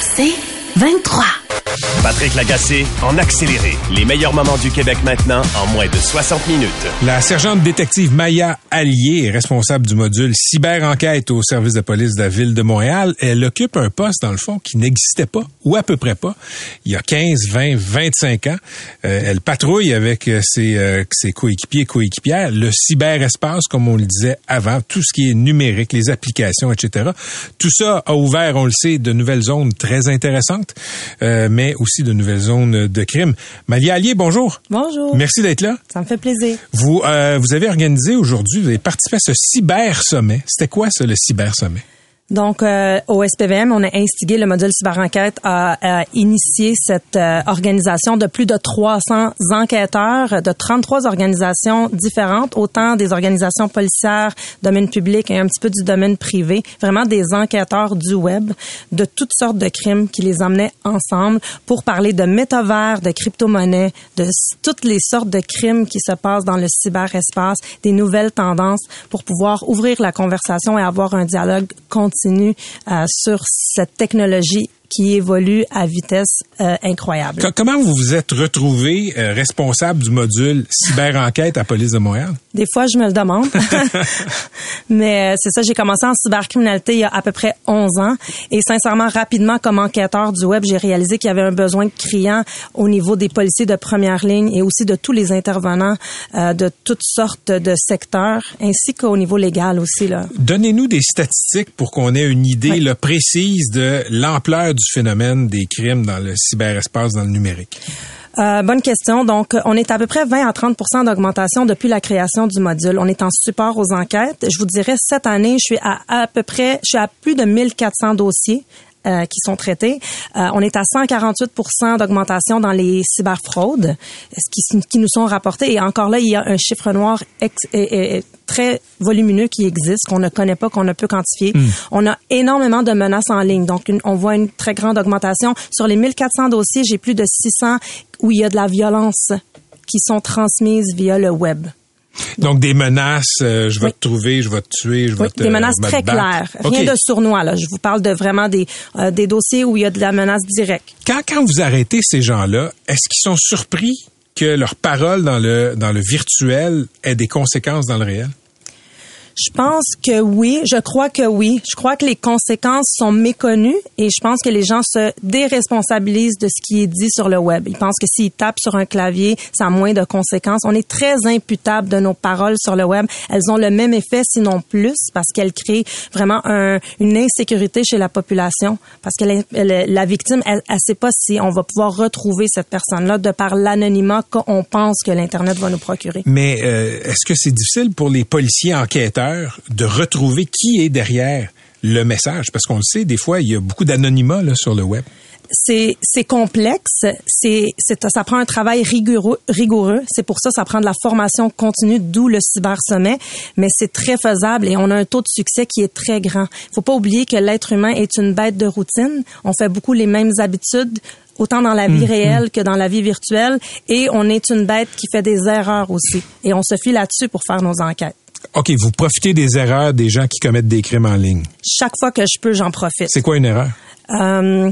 C'est 23. Patrick Lagacé en accéléré. Les meilleurs moments du Québec maintenant en moins de 60 minutes. La sergente détective Maya Allier est responsable du module cyber-enquête au service de police de la ville de Montréal. Elle occupe un poste, dans le fond, qui n'existait pas, ou à peu près pas, il y a 15, 20, 25 ans. Euh, elle patrouille avec euh, ses, euh, ses coéquipiers coéquipières le cyberespace, comme on le disait avant, tout ce qui est numérique, les applications, etc. Tout ça a ouvert, on le sait, de nouvelles zones très intéressantes, mais aussi de nouvelles zones de crime. Malia Allier, bonjour. Bonjour. Merci d'être là. Ça me fait plaisir. Vous, euh, vous avez organisé aujourd'hui, vous avez participé à ce cyber sommet. C'était quoi ça, le cyber sommet? Donc, euh, au SPVM, on a instigé le module cyber-enquête à, à initier cette euh, organisation de plus de 300 enquêteurs de 33 organisations différentes, autant des organisations policières, domaine public et un petit peu du domaine privé, vraiment des enquêteurs du web de toutes sortes de crimes qui les emmenaient ensemble pour parler de métavers, de crypto-monnaies, de toutes les sortes de crimes qui se passent dans le cyberespace, des nouvelles tendances pour pouvoir ouvrir la conversation et avoir un dialogue continu continue euh, sur cette technologie qui évolue à vitesse euh, incroyable. Comment vous vous êtes retrouvé euh, responsable du module cyber-enquête à Police de Montréal? Des fois, je me le demande. Mais euh, c'est ça, j'ai commencé en cybercriminalité il y a à peu près 11 ans. Et sincèrement, rapidement, comme enquêteur du web, j'ai réalisé qu'il y avait un besoin criant au niveau des policiers de première ligne et aussi de tous les intervenants de toutes sortes de secteurs, ainsi qu'au niveau légal aussi. Donnez-nous des statistiques pour qu'on ait une idée le précise de l'ampleur du phénomène des crimes dans le cyberespace, dans le numérique? Euh, bonne question. Donc, on est à peu près 20 à 30% d'augmentation depuis la création du module. On est en support aux enquêtes. Je vous dirais, cette année, je suis à à peu près, je suis à plus de 1400 dossiers euh, qui sont traités. Euh, on est à 148 d'augmentation dans les cyberfraudes, ce qui, qui, nous sont rapportés. Et encore là, il y a un chiffre noir ex, et, et, très volumineux qui existe, qu'on ne connaît pas, qu'on ne peut quantifier. Hmm. On a énormément de menaces en ligne. Donc, une, on voit une très grande augmentation. Sur les 1400 dossiers, j'ai plus de 600 où il y a de la violence qui sont transmises via le web. Donc des menaces, euh, je vais te trouver, je vais te tuer, je vais oui, te des menaces très claires, rien de sournois là. Je vous parle de vraiment des euh, des dossiers où il y a de la menace directe. Quand quand vous arrêtez ces gens-là, est-ce qu'ils sont surpris que leur parole dans le dans le virtuel ait des conséquences dans le réel? Je pense que oui, je crois que oui. Je crois que les conséquences sont méconnues et je pense que les gens se déresponsabilisent de ce qui est dit sur le web. Ils pensent que s'ils tapent sur un clavier, ça a moins de conséquences. On est très imputable de nos paroles sur le web. Elles ont le même effet, sinon plus, parce qu'elles créent vraiment un, une insécurité chez la population. Parce que la, victime, elle, elle sait pas si on va pouvoir retrouver cette personne-là de par l'anonymat qu'on pense que l'Internet va nous procurer. Mais euh, est-ce que c'est difficile pour les policiers enquêteurs de retrouver qui est derrière le message, parce qu'on le sait, des fois, il y a beaucoup d'anonymat sur le web c'est c'est complexe, c'est ça prend un travail rigoureux rigoureux, c'est pour ça ça prend de la formation continue d'où le cyber sommet, mais c'est très faisable et on a un taux de succès qui est très grand. Faut pas oublier que l'être humain est une bête de routine, on fait beaucoup les mêmes habitudes autant dans la vie mmh, réelle mmh. que dans la vie virtuelle et on est une bête qui fait des erreurs aussi et on se fie là-dessus pour faire nos enquêtes. OK, vous profitez des erreurs des gens qui commettent des crimes en ligne. Chaque fois que je peux, j'en profite. C'est quoi une erreur? Euh,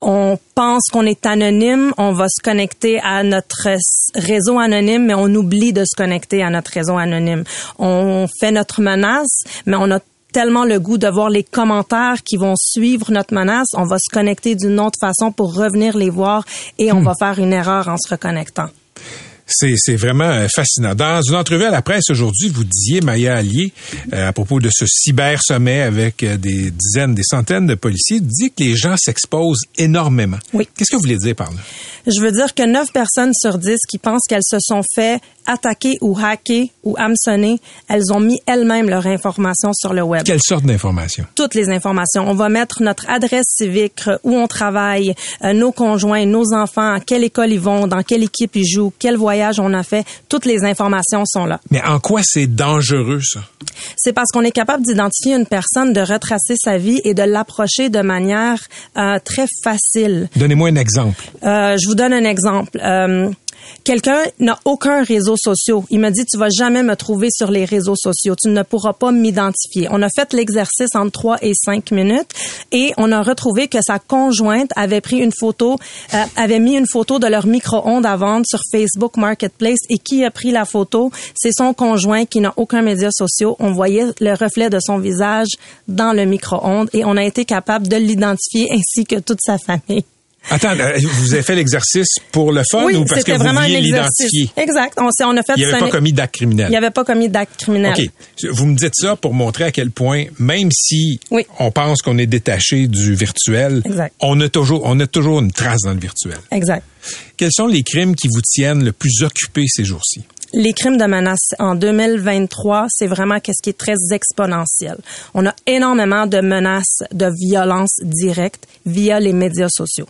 on pense qu'on est anonyme, on va se connecter à notre réseau anonyme, mais on oublie de se connecter à notre réseau anonyme. On fait notre menace, mais on a tellement le goût de voir les commentaires qui vont suivre notre menace, on va se connecter d'une autre façon pour revenir les voir et on hmm. va faire une erreur en se reconnectant. C'est vraiment euh, fascinant. Dans une entrevue à la presse aujourd'hui, vous disiez, Maya Allier, euh, à propos de ce cyber-sommet avec euh, des dizaines, des centaines de policiers, dit que les gens s'exposent énormément. Oui. Qu'est-ce que vous voulez dire par là? Je veux dire que 9 personnes sur 10 qui pensent qu'elles se sont fait attaquer ou hacker ou hameçonner, elles ont mis elles-mêmes leur information sur le web. Quelle sorte d'informations? Toutes les informations. On va mettre notre adresse civique, où on travaille, euh, nos conjoints, nos enfants, à quelle école ils vont, dans quelle équipe ils jouent, quel voyage on a fait. Toutes les informations sont là. Mais en quoi c'est dangereux, ça? C'est parce qu'on est capable d'identifier une personne, de retracer sa vie et de l'approcher de manière euh, très facile. Donnez-moi un exemple. Euh, je vous donne un exemple. Euh, Quelqu'un n'a aucun réseau social. Il me dit, tu vas jamais me trouver sur les réseaux sociaux. Tu ne pourras pas m'identifier. On a fait l'exercice entre 3 et 5 minutes et on a retrouvé que sa conjointe avait pris une photo, euh, avait mis une photo de leur micro-ondes à vendre sur Facebook Marketplace et qui a pris la photo? C'est son conjoint qui n'a aucun média social. On voyait le reflet de son visage dans le micro-ondes et on a été capable de l'identifier ainsi que toute sa famille. Attends, euh, vous avez fait l'exercice pour le fun Oui, ou parce que vous vouliez l'identifier? Exact. On, on a fait Il n'y avait pas commis d'acte criminel. Il n'y avait pas commis d'acte criminel. OK. Vous me dites ça pour montrer à quel point, même si Oui. on pense qu'on est détaché du virtuel, Exact. on a toujours, on a toujours une trace dans le virtuel. Exact. Quels sont les crimes qui vous tiennent le plus occupé ces jours-ci? Les crimes de menace en 2023, c'est vraiment qu'est-ce qui est très exponentiel. On a énormément de menaces de violence directe via les médias sociaux.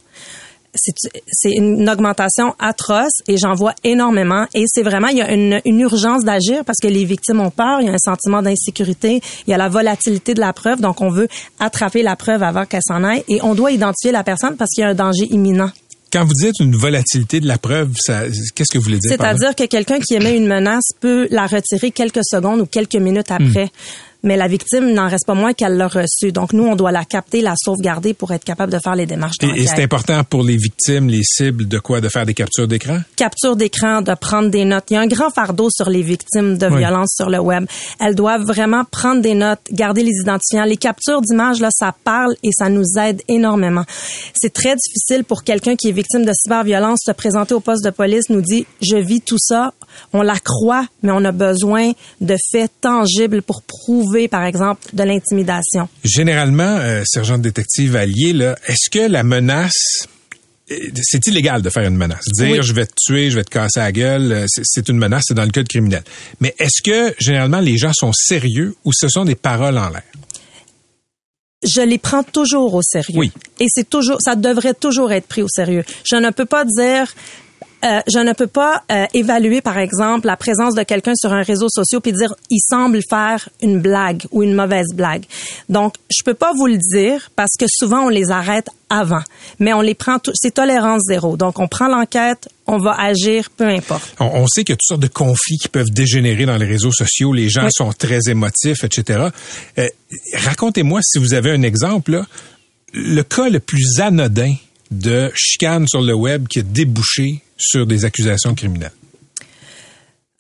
C'est une augmentation atroce et j'en vois énormément et c'est vraiment il y a une, une urgence d'agir parce que les victimes ont peur, il y a un sentiment d'insécurité, il y a la volatilité de la preuve donc on veut attraper la preuve avant qu'elle s'en aille et on doit identifier la personne parce qu'il y a un danger imminent. Quand vous dites une volatilité de la preuve, ça, qu'est-ce que vous voulez dire? C'est-à-dire que quelqu'un qui émet une menace peut la retirer quelques secondes ou quelques minutes après. Mais la victime n'en reste pas moins qu'elle l'a reçue. Donc, nous, on doit la capter, la sauvegarder pour être capable de faire les démarches Et, c'est important pour les victimes, les cibles, de quoi? De faire des captures d'écran? capture d'écran, de prendre des notes. Il y a un grand fardeau sur les victimes de Oui. violences sur le web. Elles doivent vraiment prendre des notes, garder les identifiants. Les captures d'images, là, ça parle et ça nous aide énormément. C'est très difficile pour quelqu'un qui est victime de cyberviolence se présenter au poste de police, nous dit, je vis tout ça. On la croit, mais on a besoin de faits tangibles pour prouver, par exemple, de l'intimidation? Généralement, euh, sergent de détective allié, est-ce que la menace euh, c'est illégal de faire une menace? Dire Oui. je vais te tuer, je vais te casser la gueule, euh, c'est- c'est une menace, c'est dans le code criminel. Mais est-ce que généralement les gens sont sérieux ou ce sont des paroles en l'air? je les prends toujours au sérieux. Oui. Et c'est toujours, ça devrait toujours être pris au sérieux. Je ne peux pas dire, euh, je ne peux pas euh, évaluer, par exemple, la présence de quelqu'un sur un réseau social puis dire, il semble faire une blague ou une mauvaise blague. Donc, je peux pas vous le dire parce que souvent on les arrête avant, mais on les prend, c'est tolérance zéro. Donc, on prend l'enquête, on va agir, peu importe. On, on sait qu'il y a toutes sortes de conflits qui peuvent dégénérer dans les réseaux sociaux. Les gens Oui. sont très émotifs, etc. Euh, Racontez-moi si vous avez un exemple, là, le cas le plus anodin de chicane sur le web qui a débouché sur des accusations criminelles.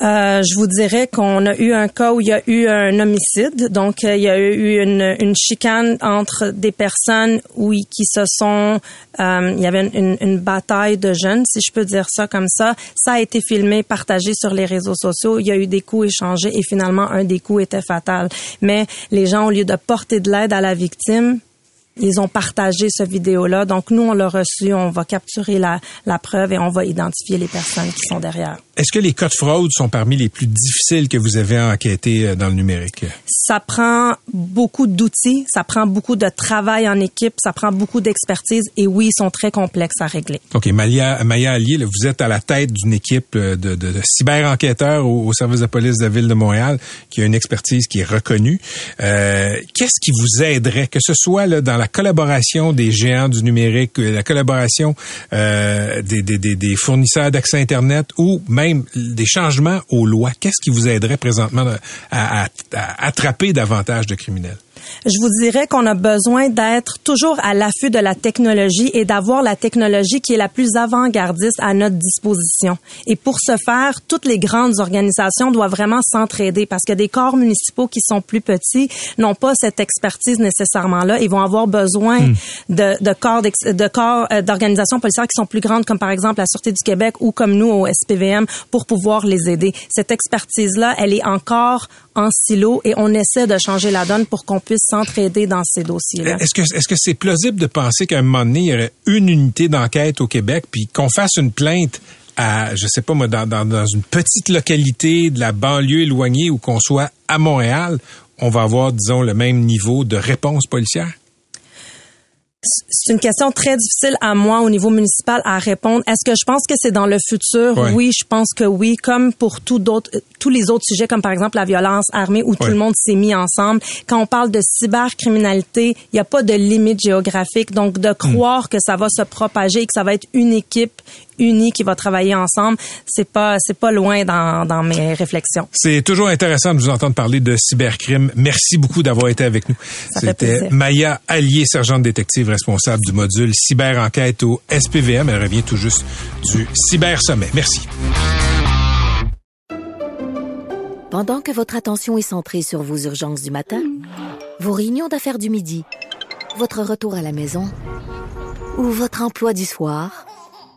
Euh, je vous dirais qu'on a eu un cas où il y a eu un homicide. Donc, euh, il y a eu une, chicane entre des personnes où qui se sont... euh, il y avait une- une bataille de jeunes, si je peux dire ça comme ça. Ça a été filmé, partagé sur les réseaux sociaux. Il y a eu des coups échangés et finalement, un des coups était fatal. Mais les gens, au lieu de porter de l'aide à la victime, ils ont partagé ce vidéo-là. Donc, nous, on l'a reçu, on va capturer la, la preuve et on va identifier les personnes qui sont derrière. Est-ce que les cas de fraude sont parmi les plus difficiles que vous avez enquêtés euh, dans le numérique? ça prend beaucoup d'outils, ça prend beaucoup de travail en équipe, ça prend beaucoup d'expertise et oui, ils sont très complexes à régler. OK, Maya, Maya Allier, là, vous êtes à la tête d'une équipe euh, de, de, de cyber-enquêteurs au, au service de police de la Ville de Montréal qui a une expertise qui est reconnue. Euh, Qu'est-ce qui vous aiderait, que ce soit là, dans la collaboration des géants du numérique, euh, la collaboration euh, des, fournisseurs d'accès Internet ou même des changements aux lois? Qu'est-ce qui vous aiderait présentement à attraper davantage de criminels? Je vous dirais qu'on a besoin d'être toujours à l'affût de la technologie et d'avoir la technologie qui est la plus avant-gardiste à notre disposition. Et pour ce faire, toutes les grandes organisations doivent vraiment s'entraider parce que des corps municipaux qui sont plus petits n'ont pas cette expertise nécessairement là. Ils vont avoir besoin hmm. de, de corps de corps euh, d'organisations policières qui sont plus grandes, comme par exemple la Sûreté du Québec ou comme nous au SPVM, pour pouvoir les aider. Cette expertise-là, elle est encore en silo et on essaie de changer la donne pour qu'on puisse s'entraider dans ces dossiers-là. Est-ce que est-ce que c'est plausible de penser qu'à un moment donné, il y aurait une unité d'enquête au Québec, puis qu'on fasse une plainte à, je sais pas moi, dans, dans, dans une petite localité de la banlieue éloignée ou qu'on soit à Montréal, on va avoir, disons, le même niveau de réponse policière? C'est une question très difficile à moi au niveau municipal à répondre. Est-ce que je pense que c'est dans le futur? Oui, je pense que oui. Comme pour tout d'autres, tous les autres sujets, comme par exemple la violence armée, où tout le monde s'est mis ensemble. Quand on parle de cybercriminalité, il n'y a pas de limite géographique. Donc, de croire que ça va se propager et que ça va être une équipe unie qui va travailler ensemble, c'est pas c'est pas loin dans, dans mes réflexions. C'est toujours intéressant de vous entendre parler de cybercrime. Merci beaucoup d'avoir été avec nous. C'était Maya Allier, sergente détective responsable du module cyber-enquête au SPVM. Elle revient tout juste du Cyber Sommet. Merci. Pendant que votre attention est centrée sur vos urgences du matin, vos réunions d'affaires du midi, votre retour à la maison ou votre emploi du soir,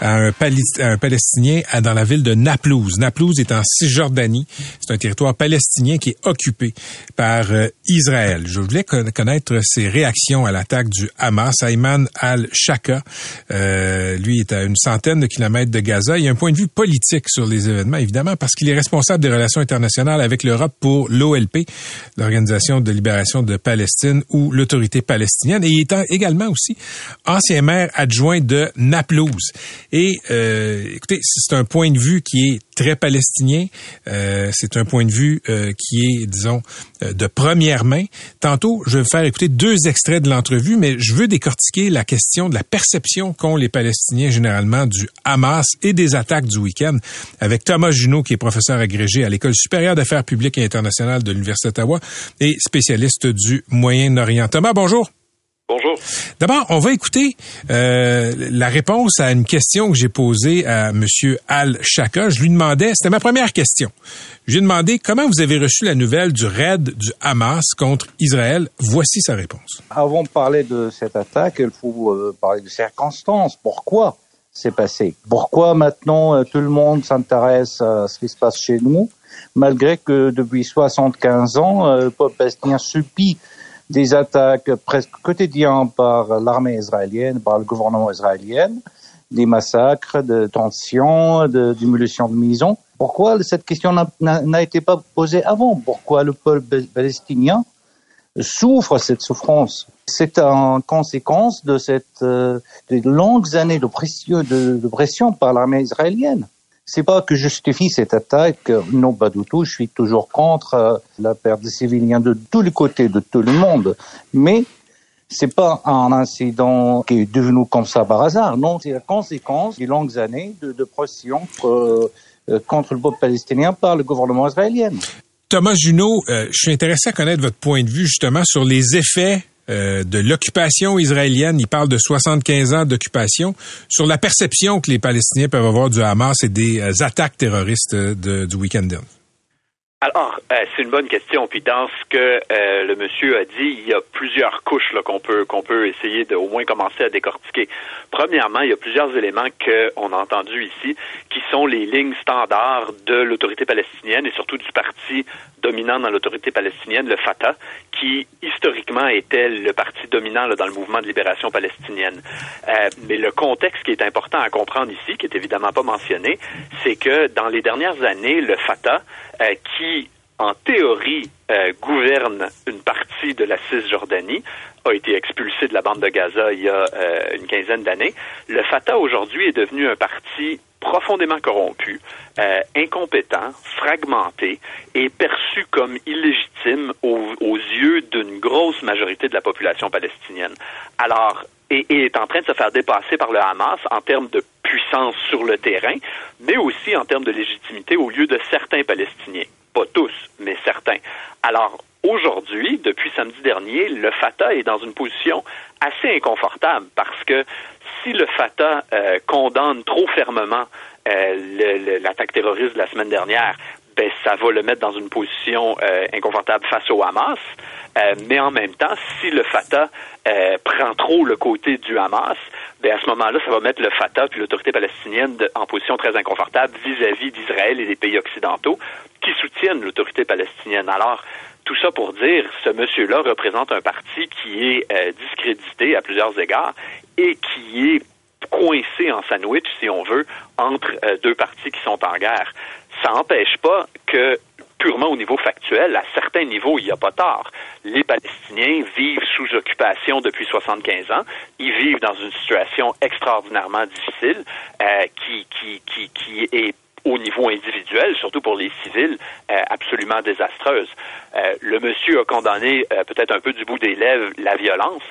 un, Palestinien dans la ville de Naplouse. Naplouse est en Cisjordanie. C'est un territoire palestinien qui est occupé par euh, Israël. Je voulais connaître ses réactions à l'attaque du Hamas. Ayman al-Shaka, euh, lui, est à une centaine de kilomètres de Gaza. Il a un point de vue politique sur les événements, évidemment, parce qu'il est responsable des relations internationales avec l'Europe pour l'OLP, l'Organisation de libération de Palestine ou l'Autorité palestinienne. Et il est également aussi ancien maire adjoint de Naplouse. Et euh, écoutez, c'est un point de vue qui est très palestinien. Euh, c'est un point de vue euh, qui est, disons, de première main. Tantôt, je vais faire écouter deux extraits de l'entrevue, mais je veux décortiquer la question de la perception qu'ont les Palestiniens généralement du Hamas et des attaques du week-end avec Thomas Junot, qui est professeur agrégé à l'École supérieure d'affaires publiques et internationales de l'Université d'Ottawa et spécialiste du Moyen-Orient. Thomas, bonjour. Bonjour. D'abord, on va écouter euh, la réponse à une question que j'ai posée à M. Al-Shaka. Je lui demandais, c'était ma première question. Je lui ai demandé comment vous avez reçu la nouvelle du raid du Hamas contre Israël? Voici sa réponse. Avant de parler de cette attaque, il faut euh, parler de circonstances. Pourquoi c'est passé? Pourquoi maintenant euh, tout le monde s'intéresse à ce qui se passe chez nous, malgré que depuis 75 ans, le peuple palestinien subit des attaques presque quotidiennes par l'armée israélienne, par le gouvernement israélien, des massacres, de tensions, de démolition de maisons. Pourquoi cette question n'a été pas posée avant? Pourquoi le peuple palestinien souffre cette souffrance? C'est en conséquence de cette euh, de longues années de pression, de pression par l'armée israélienne. C'est pas que je justifie cette attaque, non pas du tout. Je suis toujours contre euh, la perte de civiliens de tous les côtés, de tout le monde. Mais c'est pas un incident qui est devenu comme ça par hasard. Non, c'est la conséquence des longues années de, pression euh, euh, contre le peuple palestinien par le gouvernement israélien. Thomas Junot, je suis intéressé à connaître votre point de vue justement sur les effets euh, de l'occupation israélienne. Il parle de 75 ans d'occupation. Sur la perception que les Palestiniens peuvent avoir du Hamas et des euh, attaques terroristes euh, du week-end alors, euh, c'est une bonne question. Puis dans ce que euh, le monsieur a dit, il y a plusieurs couches qu'on peut qu'on peut essayer de au moins commencer à décortiquer. Premièrement, il y a plusieurs éléments qu'on a entendus ici, qui sont les lignes standards de l'autorité palestinienne et surtout du parti dominant dans l'autorité palestinienne, le Fatah, qui historiquement était le parti dominant dans le mouvement de libération palestinienne. Euh, mais le contexte qui est important à comprendre ici, qui est évidemment pas mentionné, c'est que dans les dernières années, le Fatah, qui en théorie, euh, gouverne une partie de la Cisjordanie, a été expulsé de la bande de Gaza il y a euh, une quinzaine d'années. Le Fatah aujourd'hui est devenu un parti profondément corrompu, euh, incompétent, fragmenté et perçu comme illégitime aux yeux d'une grosse majorité de la population palestinienne. Alors, et, est en train de se faire dépasser par le Hamas en termes de puissance sur le terrain, mais aussi en termes de légitimité au lieu de certains Palestiniens. Pas tous, mais certains. Alors, aujourd'hui, depuis samedi dernier, le Fatah est dans une position assez inconfortable parce que si le Fatah euh, condamne trop fermement euh, l'attaque terroriste de la semaine dernière, ben, ça va le mettre dans une position euh, inconfortable face au Hamas. Euh, mais en même temps, si le Fatah euh, prend trop le côté du Hamas, ben à ce moment-là, ça va mettre le Fatah puis l'autorité palestinienne en position très inconfortable vis-à-vis d'Israël et des pays occidentaux qui soutiennent l'autorité palestinienne. Alors, tout ça pour dire, ce monsieur-là représente un parti qui est euh, discrédité à plusieurs égards et qui est coincé en sandwich, si on veut, entre euh, deux partis qui sont en guerre. Ça n'empêche pas que purement au niveau factuel, à certains niveaux, il n'y a pas tort. Les Palestiniens vivent sous occupation depuis 75 ans. Ils vivent dans une situation extraordinairement difficile euh, qui, qui, qui, qui est au niveau individuel, surtout pour les civils, euh, absolument désastreuse. Euh, le monsieur a condamné euh, peut-être un peu du bout des lèvres la violence,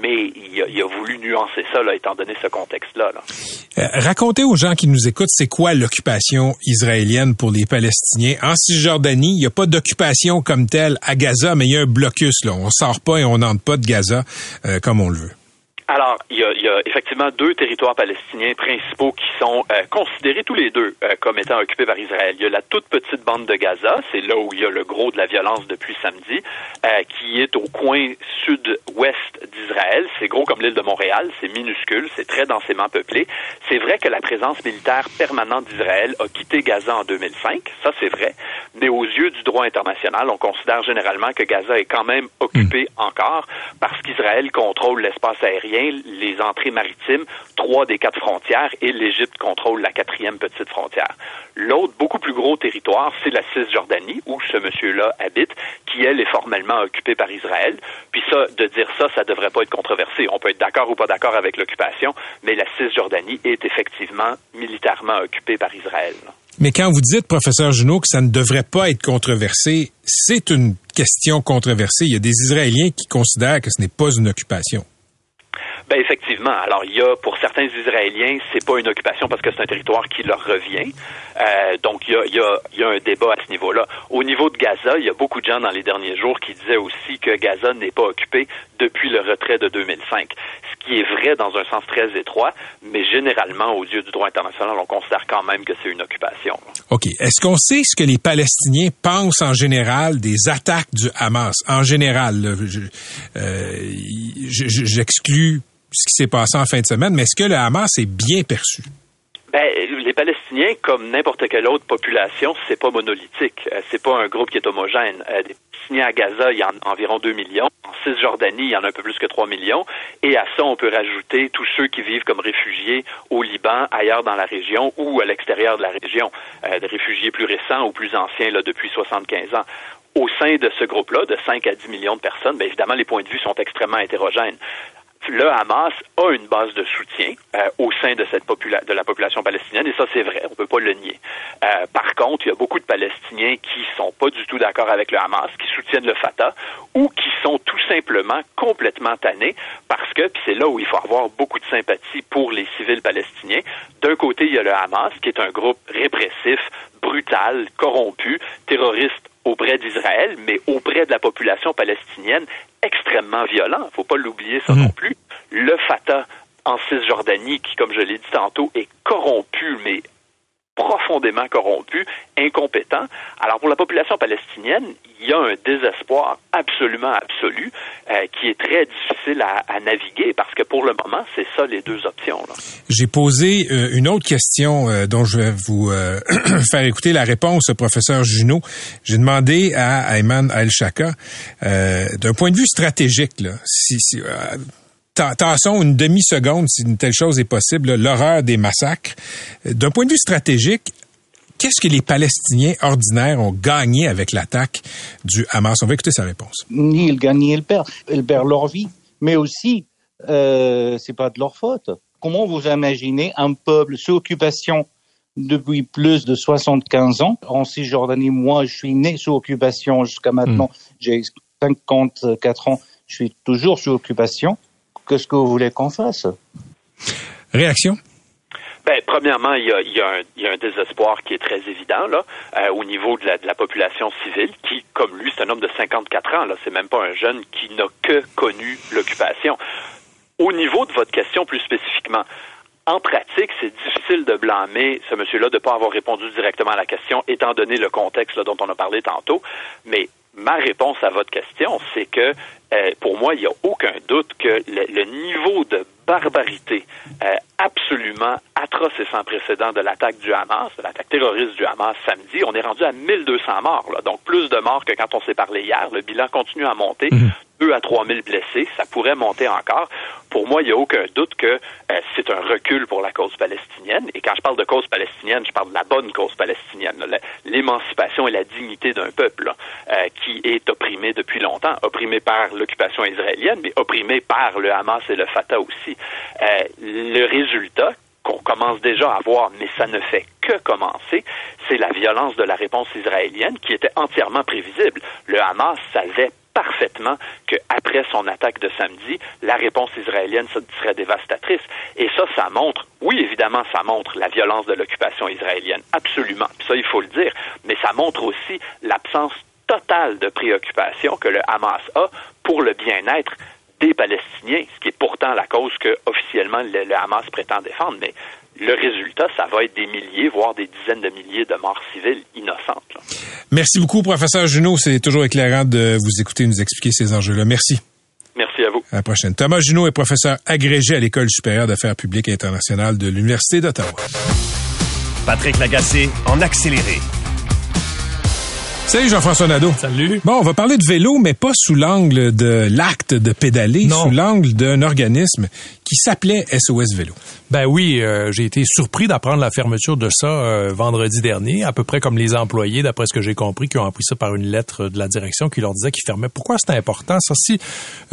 mais il a, voulu nuancer ça, étant donné ce contexte-là. Là. Racontez aux gens qui nous écoutent, c'est quoi l'occupation israélienne pour les Palestiniens? En Cisjordanie, il n'y a pas d'occupation comme telle à Gaza, mais il y a un blocus. Là. On sort pas et on n'entre pas de Gaza comme on le veut. Alors, il y, a, il y, a, effectivement deux territoires palestiniens principaux qui sont euh, considérés tous les deux euh, comme étant occupés par Israël. Il y a la toute petite bande de Gaza, c'est là où il y a le gros de la violence depuis samedi, euh, qui est au coin sud-ouest d'Israël. C'est gros comme l'île de Montréal, c'est minuscule, c'est très densément peuplé. C'est vrai que la présence militaire permanente d'Israël a quitté Gaza en 2005, ça c'est vrai, mais aux yeux du droit international, on considère généralement que Gaza est quand même occupé mmh. encore parce qu'Israël contrôle l'espace aérien les entrées maritimes, trois des quatre frontières, et l'Égypte contrôle la quatrième petite frontière. L'autre, beaucoup plus gros territoire, c'est la Cisjordanie, où ce monsieur-là habite, qui, elle, est formellement occupée par Israël. Puis ça, de dire ça, ça devrait pas être controversé. On peut être d'accord ou pas d'accord avec l'occupation, mais la Cisjordanie est effectivement militairement occupée par Israël. Mais quand vous dites, professeur Junot, que ça ne devrait pas être controversé, c'est une question controversée. Il y a des Israéliens qui considèrent que ce n'est pas une occupation. Ben effectivement. Alors il y a pour certains Israéliens, c'est pas une occupation parce que c'est un territoire qui leur revient. Euh, donc il y a, y, a, y a un débat à ce niveau-là. Au niveau de Gaza, il y a beaucoup de gens dans les derniers jours qui disaient aussi que Gaza n'est pas occupé depuis le retrait de 2005. Ce qui est vrai dans un sens très étroit, mais généralement aux yeux du droit international, on considère quand même que c'est une occupation. OK. Est-ce qu'on sait ce que les Palestiniens pensent en général des attaques du Hamas? En général, j'exclus euh, ce qui s'est passé en fin de semaine, mais est-ce que le Hamas est bien perçu? Ben, les Palestiniens, comme n'importe quelle autre population, c'est pas monolithique. Euh, c'est pas un groupe qui est homogène. Euh, des Palestiniens à Gaza, il y en a environ 2 millions. En Cisjordanie, il y en a un peu plus que 3 millions. Et à ça, on peut rajouter tous ceux qui vivent comme réfugiés au Liban, ailleurs dans la région ou à l'extérieur de la région. Euh, des réfugiés plus récents ou plus anciens, là, depuis 75 ans au sein de ce groupe-là, de 5 à 10 millions de personnes, bien évidemment, les points de vue sont extrêmement hétérogènes le Hamas a une base de soutien euh, au sein de cette popula de la population palestinienne et ça c'est vrai, on peut pas le nier. Euh, par contre, il y a beaucoup de Palestiniens qui sont pas du tout d'accord avec le Hamas, qui soutiennent le Fatah ou qui sont tout simplement complètement tannés parce que c'est là où il faut avoir beaucoup de sympathie pour les civils palestiniens. D'un côté, il y a le Hamas qui est un groupe répressif, brutal, corrompu, terroriste auprès d'Israël, mais auprès de la population palestinienne, extrêmement violent. Il ne faut pas l'oublier ça mmh. non plus. Le Fatah en Cisjordanie, qui, comme je l'ai dit tantôt, est corrompu, mais profondément corrompu, incompétent. Alors pour la population palestinienne, il y a un désespoir absolument absolu euh, qui est très difficile à, à, naviguer parce que pour le moment, c'est ça les deux options. J'ai posé euh, une autre question euh, dont je vais vous euh, faire écouter la réponse, professeur Junot. J'ai demandé à Ayman Al-Shaka, euh, d'un point de vue stratégique, là, si, si tassons une demi-seconde si une telle chose est possible, l'horreur des massacres. D'un point de vue stratégique, qu'est-ce que les Palestiniens ordinaires ont gagné avec l'attaque du Hamas? On va écouter sa réponse. Ni ils gagnent ni ils perdent. Ils perdent leur vie. Mais aussi, euh, c'est pas de leur faute. Comment vous imaginez un peuple sous occupation depuis plus de 75 ans? En Cisjordanie, moi, je suis né sous occupation jusqu'à maintenant. J'ai 54 ans. Je suis toujours sous occupation. Qu'est-ce que vous voulez qu'on fasse Réaction? Ben, premièrement, il y, a, il, y a un, il y a un désespoir qui est très évident là, euh, au niveau de la, de la population civile, qui, comme lui, c'est un homme de 54 ans. Là, c'est même pas un jeune qui n'a que connu l'occupation. Au niveau de votre question plus spécifiquement, en pratique, c'est difficile de blâmer ce monsieur-là de ne pas avoir répondu directement à la question, étant donné le contexte là, dont on a parlé tantôt. Mais ma réponse à votre question, c'est que euh, pour moi, il n'y a aucun doute que le, niveau de barbarité euh, absolument atroce et sans précédent de l'attaque du Hamas, de l'attaque terroriste du Hamas samedi, on est rendu à 1200 morts, donc plus de morts que quand on s'est parlé hier. Le bilan continue à monter. 2 à 3 000 blessés, ça pourrait monter encore. Pour moi, il n'y a aucun doute que euh, c'est un recul pour la cause palestinienne. Et quand je parle de cause palestinienne, je parle de la bonne cause palestinienne, l'émancipation et la dignité d'un peuple euh, qui est opprimé depuis longtemps, opprimé par l'occupation israélienne, mais opprimé par le Hamas et le Fatah aussi. Euh, le résultat qu'on commence déjà à voir, mais ça ne fait que commencer, c'est la violence de la réponse israélienne qui était entièrement prévisible. Le Hamas savait parfaitement qu'après son attaque de samedi, la réponse israélienne serait dévastatrice. Et ça, ça montre, oui, évidemment, ça montre la violence de l'occupation israélienne, absolument. Puis ça, il faut le dire. Mais ça montre aussi l'absence totale de préoccupation que le Hamas a pour le bien-être des Palestiniens, ce qui est pourtant la cause que officiellement le, le Hamas prétend défendre. Mais le résultat, ça va être des milliers, voire des dizaines de milliers de morts civiles innocentes. Là. Merci beaucoup, professeur Junot. C'est toujours éclairant de vous écouter nous expliquer ces enjeux-là. Merci. Merci à vous. À la prochaine. Thomas Junot est professeur agrégé à l'École supérieure d'affaires publiques et internationales de l'Université d'Ottawa. Patrick Lagacé en accéléré. Salut Jean-François Nadeau. Salut. Bon, on va parler de vélo, mais pas sous l'angle de l'acte de pédaler, Non. sous l'angle d'un organisme qui s'appelait SOS Vélo. Ben oui, euh, j'ai été surpris d'apprendre la fermeture de ça euh, vendredi dernier, à peu près comme les employés, d'après ce que j'ai compris, qui ont appris ça par une lettre de la direction qui leur disait qu'ils fermaient. Pourquoi c'est important ça? Si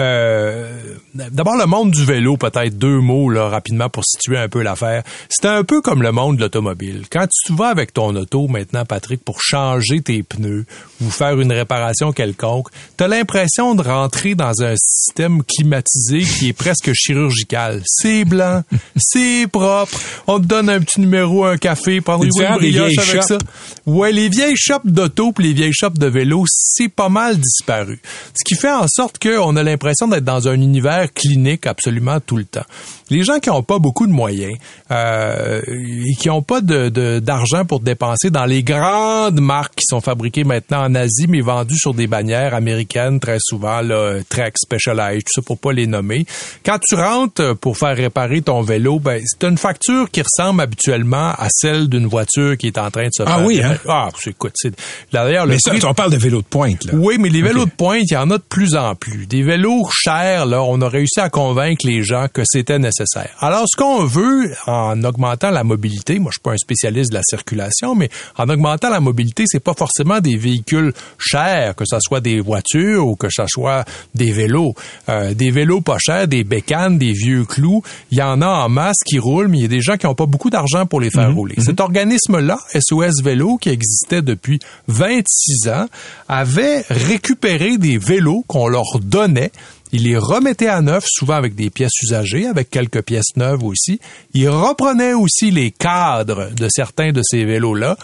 euh, D'abord le monde du vélo, peut-être deux mots là rapidement pour situer un peu l'affaire. C'est un peu comme le monde de l'automobile. Quand tu vas avec ton auto maintenant, Patrick, pour changer tes pneus ou faire une réparation quelconque, t'as l'impression de rentrer dans un système climatisé qui est presque chirurgical. C'est blanc, c'est propre. On te donne un petit numéro, un café, prendre C'est une brioche avec shops? ça. Ouais, les vieilles shops d'auto puis les vieilles shops de vélo, c'est pas mal disparu. Ce qui fait en sorte qu'on a l'impression d'être dans un univers clinique absolument tout le temps. Les gens qui n'ont pas beaucoup de moyens euh, et qui n'ont pas de- de- d'argent pour dépenser dans les grandes marques qui sont fabriquées maintenant en Asie, mais vendues sur des bannières américaines très souvent, là, Trek, Specialized, tout ça pour pas les nommer. Quand tu rentres pour faire réparer ton vélo, ben c'est une facture qui ressemble habituellement à celle d'une voiture qui est en train de se Ah faire oui, hein? Ah, c'est- écoute, c'est d'ailleurs le Mais ça, prix- on parle de vélo de pointe, là. oui, mais les vélos de pointe, il y en a de plus en plus. Des vélos chers, là, on a réussi à convaincre les gens que c'était nécessaire. Alors, ce qu'on veut en augmentant la mobilité, moi je suis pas un spécialiste de la circulation, mais en augmentant la mobilité, c'est pas forcément des véhicules chers, que ce soit des voitures ou que ce soit des vélos. Euh, des vélos pas chers, des bécanes, des vieux clous, il y en a en masse qui roulent, mais il y a des gens qui n'ont pas beaucoup d'argent pour les faire rouler. Cet organisme-là, SOS Vélo, qui existait depuis 26 ans, avait récupéré des vélos qu'on leur donnait. Il les remettait à neuf, souvent avec des pièces usagées, avec quelques pièces neuves aussi. Il reprenait aussi les cadres de certains de ces vélos-là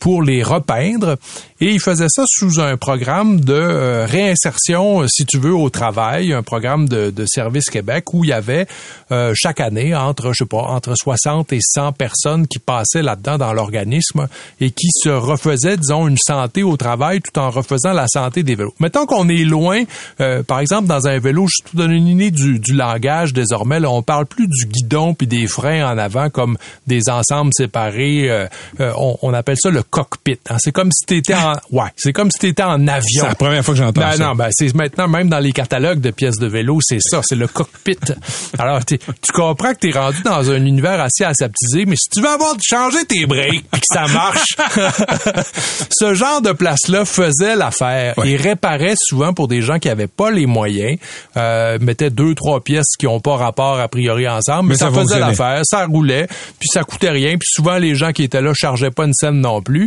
pour les repeindre et il faisait ça sous un programme de euh, réinsertion, euh, si tu veux, au travail, un programme de, de Service Québec où il y avait euh, chaque année entre, je sais pas, entre 60 et 100 personnes qui passaient là-dedans dans l'organisme et qui se refaisaient, disons, une santé au travail tout en refaisant la santé des vélos. Mettons qu'on est loin, euh, par exemple, dans un vélo, je te donne une idée du, du langage désormais, là, on parle plus du guidon puis des freins en avant comme des ensembles séparés, euh, euh, on, on appelle ça le cockpit. hein. C'est comme si t'étais en, ouais, c'est comme si t'étais en avion. C'est la première fois que j'entends Ben ça. non, ben c'est maintenant même dans les catalogues de pièces de vélo, c'est ça, c'est le cockpit. Alors tu comprends que t'es rendu dans un univers assez aseptisé, mais si tu veux avoir changer tes breaks puis que ça marche, ce genre de place-là faisait l'affaire Ouais. et réparait souvent pour des gens qui avaient pas les moyens, euh, mettait deux trois pièces qui ont pas rapport a priori ensemble, mais, Mais ça ça, faisait l'affaire, ça roulait, puis ça coûtait rien, puis souvent les gens qui étaient là chargeaient pas une scène non plus.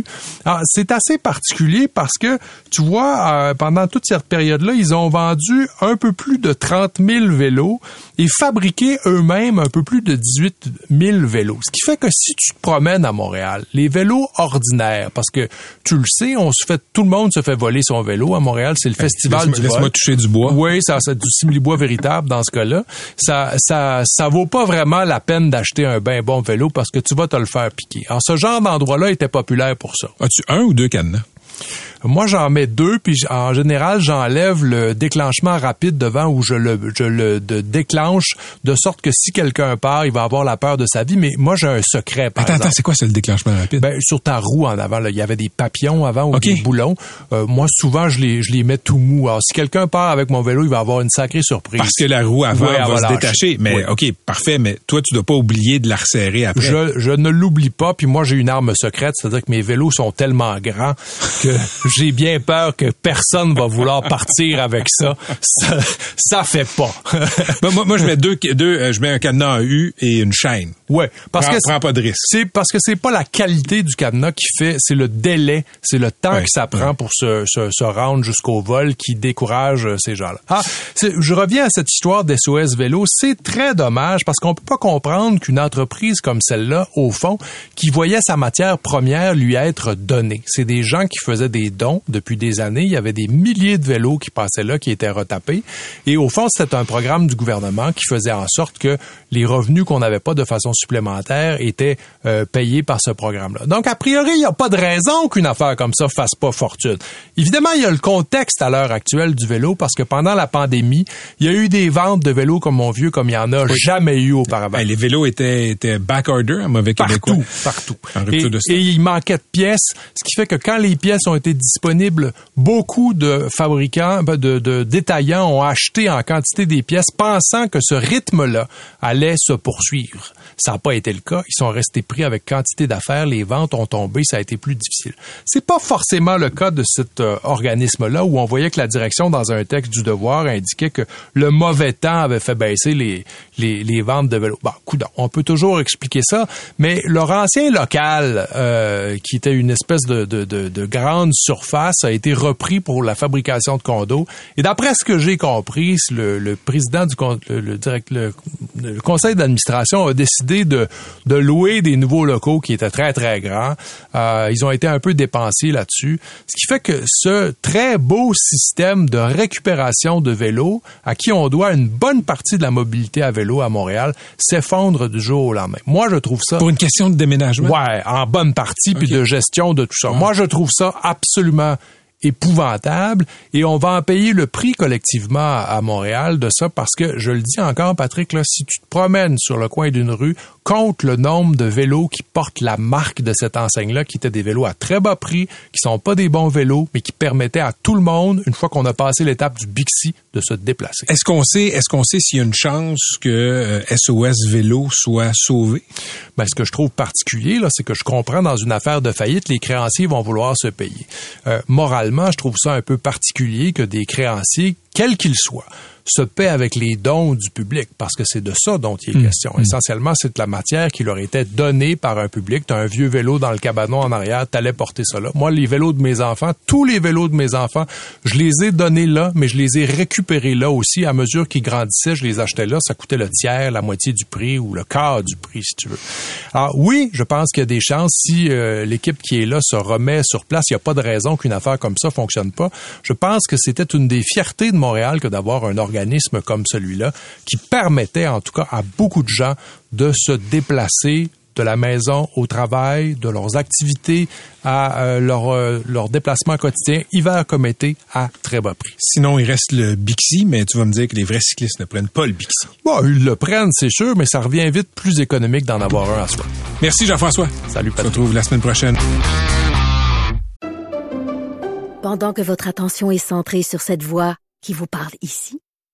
Alors, c'est assez particulier parce que tu vois euh, pendant toute cette période-là, ils ont vendu un peu plus de 30 000 vélos et fabriqué eux-mêmes un peu plus de 18 000 vélos. Ce qui fait que si tu te promènes à Montréal, les vélos ordinaires, parce que tu le sais, on se fait, tout le monde se fait voler son vélo à Montréal, c'est le festival Laisse-moi du laisse-moi toucher du bois. Oui, ça, c'est du simili-bois véritable dans ce cas-là. Ça, ça, ça vaut pas vraiment la peine d'acheter un bien bon vélo parce que tu vas te le faire piquer. Alors, ce genre d'endroit-là était populaire pour As-tu un ou deux cadenas? Moi, j'en mets deux, puis en général, j'enlève le déclenchement rapide devant où je le, je le de- déclenche de sorte que si quelqu'un part, il va avoir la peur de sa vie. Mais moi, j'ai un secret, par Attends, exemple. attends, c'est quoi ça, le déclenchement rapide? Ben, sur ta roue en avant, là, il y avait des papillons avant ou des boulons. Euh, moi, souvent, je les, je les mets tout mous. Alors, si quelqu'un part avec mon vélo, il va avoir une sacrée surprise. Parce que la roue avant elle va va se détacher. Mais Oui. OK, parfait, mais toi, tu dois pas oublier de la resserrer après. Je, je ne l'oublie pas, puis moi j'ai une arme secrète, c'est-à-dire que mes vélos sont tellement grands que j'ai bien peur que personne va vouloir partir avec ça. Ça, ça fait pas. Ben, moi, moi, je mets deux, deux euh, je mets un cadenas en U et une chaîne. ouais, parce Prends- que prends pas de risque. C'est parce que c'est pas la qualité du cadenas qui fait, c'est le délai, c'est le temps Ouais, que ça prend pour se, se, se rendre jusqu'au vol qui décourage euh, ces gens-là. Ah, je reviens à cette histoire d'SOS Vélo. C'est très dommage parce qu'on peut pas comprendre qu'une entreprise comme celle-là, au fond, qui voyait sa matière première lui être donnée. C'est des gens qui faisaient des dons depuis des années. Il y avait des milliers de vélos qui passaient là, qui étaient retapés. Et au fond, c'était un programme du gouvernement qui faisait en sorte que les revenus qu'on n'avait pas de façon supplémentaire étaient euh, payés par ce programme-là. Donc, a priori, il n'y a pas de raison qu'une affaire comme ça fasse pas fortune. Évidemment, il y a le contexte à l'heure actuelle du vélo parce que pendant la pandémie, il y a eu des ventes de vélos comme mon vieux, comme il y en a jamais eu auparavant. Ben, les vélos étaient, étaient back order, en mauvais québécois. Partout, partout. Et, et il manquait de pièces, ce qui fait que quand les pièces ont été disponibles, beaucoup de fabricants, de détaillants ont acheté en quantité des pièces pensant que ce rythme-là allait se poursuivre. Ça n'a pas été le cas. Ils sont restés pris avec quantité d'affaires. Les ventes ont tombé. Ça a été plus difficile. C'est pas forcément le cas de cet euh, organisme-là où on voyait que la direction, dans un texte du devoir, indiquait que le mauvais temps avait fait baisser les, les, les ventes de vélos. Bon, coudonc, on peut toujours expliquer ça, mais leur ancien local, euh, qui était une espèce de, de, de, de grande surface, a été repris pour la fabrication de condos. Et d'après ce que j'ai compris, le, le président du le, direct, le conseil d'administration a décidé de, de louer des nouveaux locaux qui étaient très, très grands. Euh, ils ont été un peu dépensés là-dessus. Ce qui fait que ce très beau système de récupération de vélos, à qui on doit une bonne partie de la mobilité à vélo à Montréal, s'effondre du jour au lendemain. Moi, je trouve ça... Pour une question de déménagement? Ouais, en bonne partie, puis de gestion de tout ça. Moi, je trouve ça absolument épouvantable et on va en payer le prix collectivement à, Montréal de ça parce que, je le dis encore, Patrick, là, si tu te promènes sur le coin d'une rue, compte le nombre de vélos qui portent la marque de cette enseigne-là, qui étaient des vélos à très bas prix, qui sont pas des bons vélos, mais qui permettaient à tout le monde, une fois qu'on a passé l'étape du Bixi, de se déplacer. Est-ce qu'on sait, est-ce qu'on sait s'il y a une chance que euh, SOS Vélo soit sauvé? Ben, ce que je trouve particulier, là, c'est que je comprends dans une affaire de faillite, les créanciers vont vouloir se payer. Euh, moralement, je trouve ça un peu particulier que des créanciers, quels qu'ils soient, se paient avec les dons du public, parce que c'est de ça dont il est question. Essentiellement, c'est de la matière qui leur était donnée par un public. T'as un vieux vélo dans le cabanon en arrière, t'allais porter ça là. Moi, les vélos de mes enfants, tous les vélos de mes enfants, je les ai donnés là, mais je les ai récupérés là aussi. À mesure qu'ils grandissaient, je les achetais là. Ça coûtait le tiers, la moitié du prix ou le quart du prix, si tu veux. Alors oui, je pense qu'il y a des chances si euh, l'équipe qui est là se remet sur place. Il n'y a pas de raison qu'une affaire comme ça fonctionne pas. Je pense que c'était une des fiertés de Montréal que d'avoir un organisme comme celui-là qui permettait en tout cas à beaucoup de gens de se déplacer de la maison au travail, de leurs activités à euh, leur, euh, leur déplacement quotidien, hiver comme été, à très bas prix. Sinon, il reste le Bixi, mais tu vas me dire que les vrais cyclistes ne prennent pas le Bixi. Bon, ils le prennent, c'est sûr, mais ça revient vite plus économique d'en avoir un à soi. Merci Jean-François. Salut, On se Patrick. retrouve la semaine prochaine. Pendant que votre attention est centrée sur cette voix qui vous parle ici,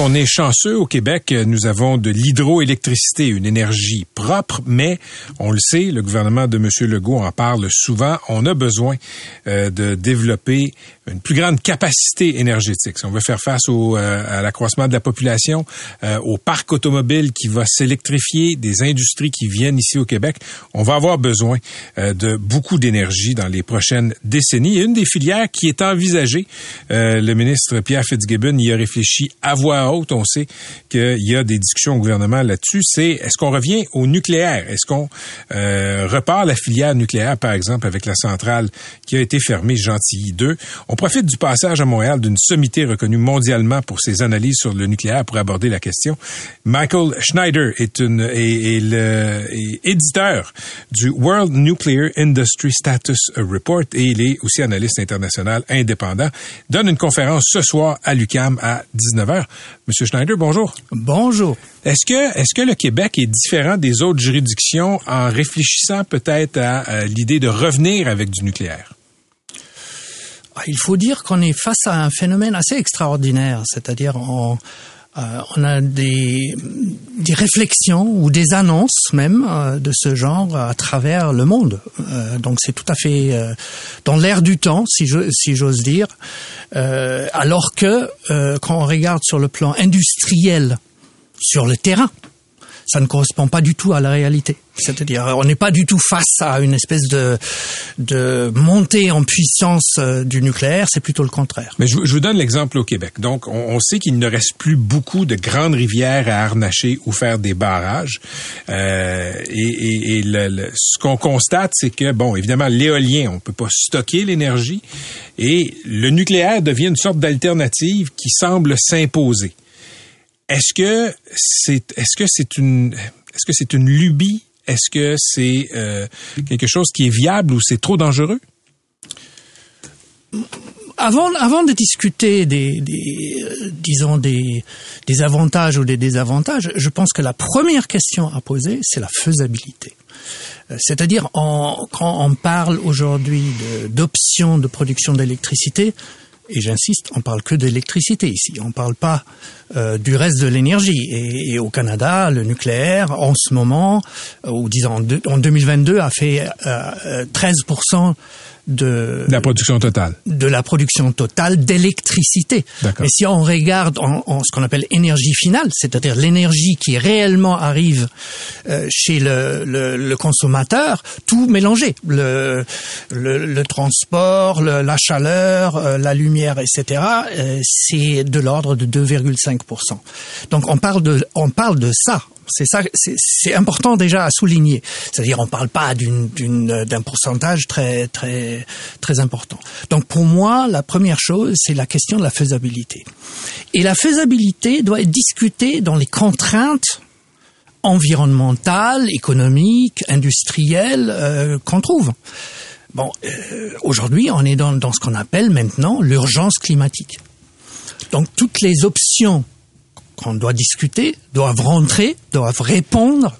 On est chanceux au Québec, nous avons de l'hydroélectricité, une énergie propre, mais on le sait, le gouvernement de M. Legault en parle souvent, on a besoin euh, de développer une plus grande capacité énergétique. Si on veut faire face au, euh, à l'accroissement de la population, euh, au parc automobile qui va s'électrifier, des industries qui viennent ici au Québec, on va avoir besoin euh, de beaucoup d'énergie dans les prochaines décennies. Une des filières qui est envisagée, euh, le ministre Pierre Fitzgibbon y a réfléchi à On sait qu'il y a des discussions au gouvernement là-dessus. C'est est-ce qu'on revient au nucléaire? Est-ce qu'on euh, repart la filière nucléaire, par exemple, avec la centrale qui a été fermée, Gentilly 2? On profite du passage à Montréal d'une sommité reconnue mondialement pour ses analyses sur le nucléaire pour aborder la question. Michael Schneider est, une, est éditeur du World Nuclear Industry Status Report et il est aussi analyste international indépendant. Donne une conférence ce soir à l'UCAM à 19h. Monsieur Schneider, bonjour. Bonjour. Est-ce que, est-ce que le Québec est différent des autres juridictions en réfléchissant peut-être à, à l'idée de revenir avec du nucléaire? Ah, Il faut dire qu'on est face à un phénomène assez extraordinaire, c'est-à-dire on, euh, on a des, des réflexions ou des annonces même euh, de ce genre à travers le monde. Euh, donc c'est tout à fait dans l'air du temps, si je- si j'ose dire. Alors que quand on regarde sur le plan industriel, sur le terrain, ça ne correspond pas du tout à la réalité. C'est-à-dire, on n'est pas du tout face à une espèce de, de montée en puissance euh, du nucléaire, c'est plutôt le contraire. Mais je, je vous donne l'exemple au Québec. Donc, on, on sait qu'il ne reste plus beaucoup de grandes rivières à harnacher ou faire des barrages. Euh, et et- et le- le- ce qu'on constate, c'est que, bon, évidemment, l'éolien, on peut pas stocker l'énergie. Et le nucléaire devient une sorte d'alternative qui semble s'imposer. Est-ce que c'est est-ce que c'est une est-ce que c'est une lubie? Est-ce que c'est euh, quelque chose qui est viable ou c'est trop dangereux? Avant, avant de discuter des, des euh, disons des, des avantages ou des désavantages, je pense que la première question à poser, c'est la faisabilité. Euh, C'est-à-dire, quand on parle aujourd'hui d'options de, production d'électricité, et j'insiste, on parle que d'électricité ici, on parle pas euh, du reste de l'énergie. Et, et au Canada, le nucléaire, en ce moment, euh, ou disons en, deux- en 2022, a fait euh, euh, 13% de, La production totale. de la production totale d'électricité. Mais si on regarde en, en ce qu'on appelle énergie finale, c'est-à-dire l'énergie qui réellement arrive euh, chez le, le, le consommateur, tout mélangé, le, le, le transport, le- la chaleur, euh, la lumière, etc., euh, c'est de l'ordre de 2,5%. Donc on parle de, on parle de ça. C'est important déjà à souligner. C'est-à-dire, on parle pas d'un pourcentage très, très, très important. Donc, pour moi, la première chose, c'est la question de la faisabilité. Et la faisabilité doit être discutée dans les contraintes environnementales, économiques, industrielles euh, qu'on trouve. Bon, euh, aujourd'hui, on est dans, dans ce qu'on appelle maintenant l'urgence climatique. Donc, toutes les options qu'on doit discuter doivent rentrer, doivent répondre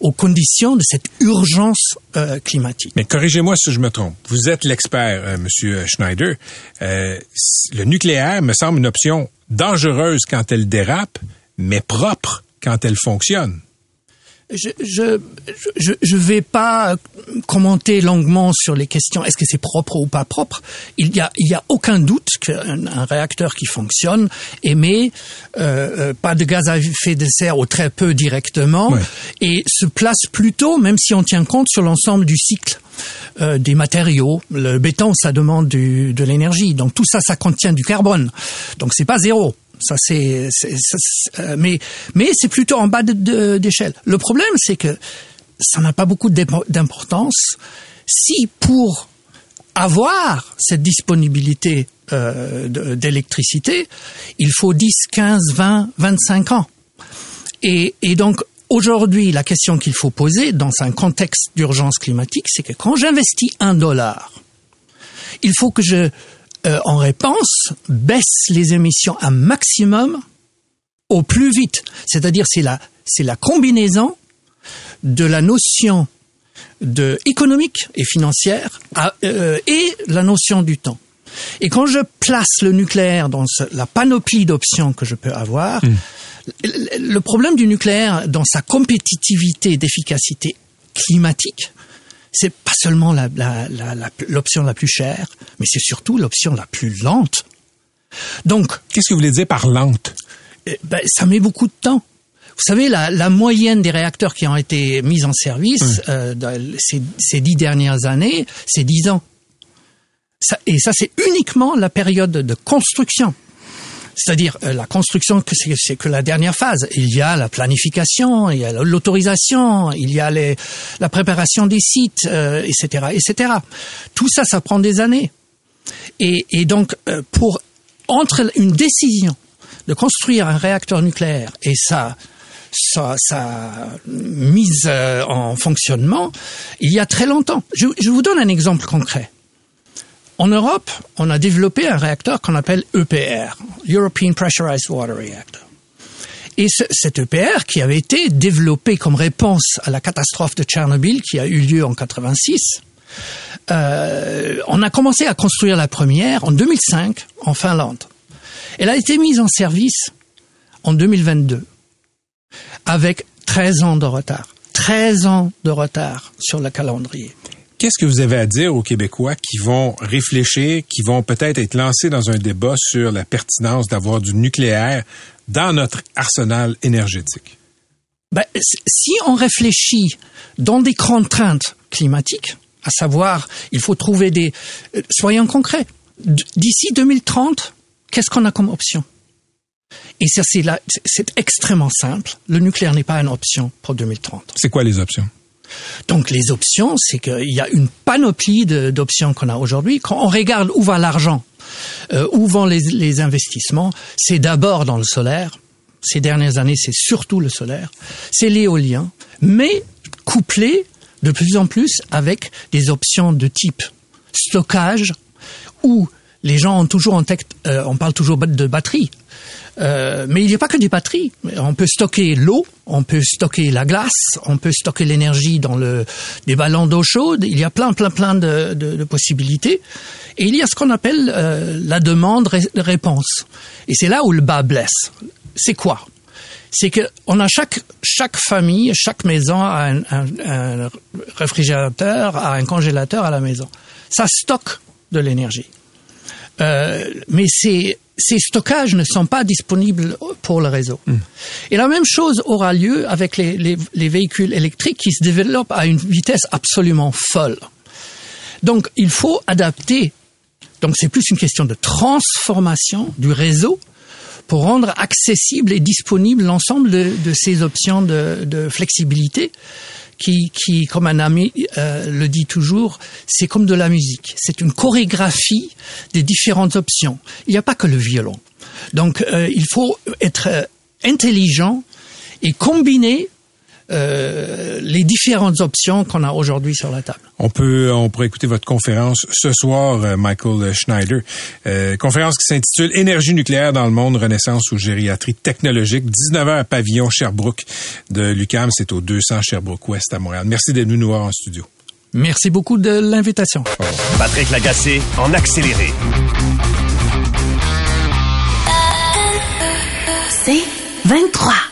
aux conditions de cette urgence euh, climatique. Mais corrigez-moi si je me trompe. Vous êtes l'expert, euh, Monsieur Schneider. Euh, le nucléaire me semble une option dangereuse quand elle dérape, mais propre quand elle fonctionne. Je je je je vais pas commenter longuement sur les questions est-ce que c'est propre ou pas propre. Il y a il y a aucun doute qu'un un réacteur qui fonctionne émet euh, euh, pas de gaz à effet de serre ou très peu directement Ouais. et se place plutôt même si on tient compte sur l'ensemble du cycle euh, des matériaux. Le béton, ça demande du, de l'énergie. Donc tout ça, ça contient du carbone. Donc c'est pas zéro. Ça c'est, euh, mais mais c'est plutôt en bas de- de- d'échelle. Le problème, c'est que ça n'a pas beaucoup d'impo- d'importance si pour avoir cette disponibilité euh, de- d'électricité, il faut 10, 15, 20, 25 ans. Et, et donc, aujourd'hui, la question qu'il faut poser dans un contexte d'urgence climatique, c'est que quand j'investis un dollar, il faut que je, euh, en réponse, baisse les émissions un maximum au plus vite. C'est-à-dire, c'est la, c'est la combinaison de la notion de économique et financière à- euh, et la notion du temps. Et quand je place le nucléaire dans ce- la panoplie d'options que je peux avoir, le- le problème du nucléaire dans sa compétitivité d'efficacité climatique, c'est pas seulement la- la- la- la- l'option la, plus chère, mais c'est surtout l'option la plus lente. Donc, Qu'est-ce que vous voulez dire par lente? eh ben, ça met beaucoup de temps. Vous savez, la, la moyenne des réacteurs qui ont été mis en service euh, dans ces, ces dix dernières années, c'est dix ans. Ça, et ça, c'est uniquement la période de construction. C'est-à-dire euh, la construction, c'est, que la dernière phase. Il y a la planification, il y a l'autorisation, il y a les, la préparation des sites, euh, etc., etc. Tout ça, ça prend des années. Et, et donc, euh, pour entre une décision de construire un réacteur nucléaire et sa, sa, sa mise euh, en fonctionnement, il y a très longtemps. Je, je vous donne un exemple concret. En Europe, on a développé un réacteur qu'on appelle EPR, European Pressurized Water Reactor. Et ce, cet EPR qui avait été développé comme réponse à la catastrophe de Tchernobyl qui a eu lieu en 86, euh, on a commencé à construire la première en 2005 en Finlande. Elle a été mise en service en 2022 avec 13 ans de retard. 13 ans de retard sur le calendrier. Qu'est-ce que vous avez à dire aux Québécois qui vont réfléchir, qui vont peut-être être lancés dans un débat sur la pertinence d'avoir du nucléaire dans notre arsenal énergétique? Ben, si on réfléchit dans des contraintes climatiques, à savoir, il faut trouver des... euh, Soyons concrets. D'ici 2030, qu'est-ce qu'on a comme option? Et ça, c'est extrêmement simple. Le nucléaire n'est pas une option pour 2030. C'est quoi les options? Donc les options, c'est qu'il y a une panoplie d'options qu'on a aujourd'hui. Quand on regarde où va l'argent, euh, où vont les, investissements, c'est d'abord dans le solaire. Ces dernières années, c'est surtout le solaire. C'est l'éolien, mais couplé de plus en plus avec des options de type stockage, où les gens ont toujours en tête, euh, on parle toujours de batterie. Euh, mais il n'y a pas que des batteries. On peut stocker l'eau, on peut stocker la glace, on peut stocker l'énergie dans le, des ballons d'eau chaude. Il y a plein, plein, plein de, de, possibilités. Et il y a ce qu'on appelle euh, la demande ré- réponse. Et c'est là où le bas blesse. C'est quoi? C'est que on a chaque chaque famille, chaque maison a un, un, un réfrigérateur, a un congélateur à la maison. Ça stocke de l'énergie. Euh, mais ces, ces stockages ne sont pas disponibles pour le réseau. Et la même chose aura lieu avec les, les, les véhicules électriques qui se développent à une vitesse absolument folle. Donc, il faut adapter. Donc, c'est plus une question de transformation du réseau pour rendre accessible et disponible l'ensemble de, de ces options de, de flexibilité qui, qui, comme un ami euh, le dit toujours, c'est comme de la musique. C'est une chorégraphie des différentes options. Il n'y a pas que le violon. Donc, euh, il faut être euh, intelligent et combiner euh, les différentes options qu'on a aujourd'hui sur la table. On peut, on pourrait écouter votre conférence ce soir, euh, Michael Schneider. Euh, conférence qui s'intitule Énergie nucléaire dans le monde, renaissance ou gériatrie technologique. 19h à Pavillon Sherbrooke de l'UCAM. C'est au 200 Sherbrooke-Ouest à Montréal. Merci d'être venu nous voir en studio. Merci beaucoup de l'invitation. Patrick Lagacé en accéléré. C'est 23.